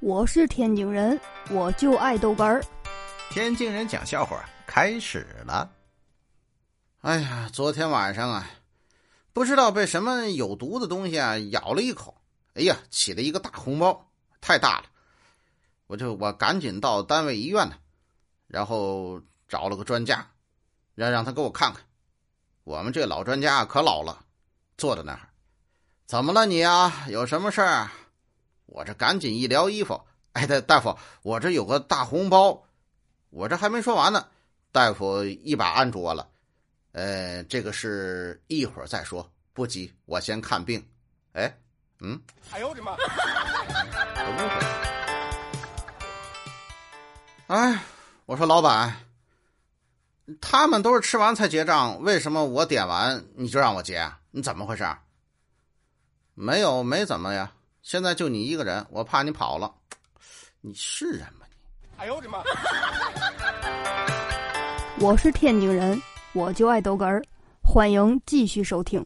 我是天津人，我就爱豆干儿。天津人讲笑话开始了。哎呀，昨天晚上啊，不知道被什么有毒的东西啊咬了一口，哎呀，起了一个大红包，太大了。我就我赶紧到单位医院呢，然后找了个专家，让让他给我看看。我们这老专家可老了，坐在那儿，怎么了你啊？有什么事儿？我这赶紧一撩衣服，哎，大大夫，我这有个大红包，我这还没说完呢，大夫一把按住我了，呃，这个是一会儿再说，不急，我先看病。哎，嗯，哎呦我的妈！哎，我说老板，他们都是吃完才结账，为什么我点完你就让我结？你怎么回事？没有，没怎么呀。现在就你一个人，我怕你跑了。你是人吗你？哎呦我的妈！我是天津人，我就爱逗哏儿。欢迎继续收听。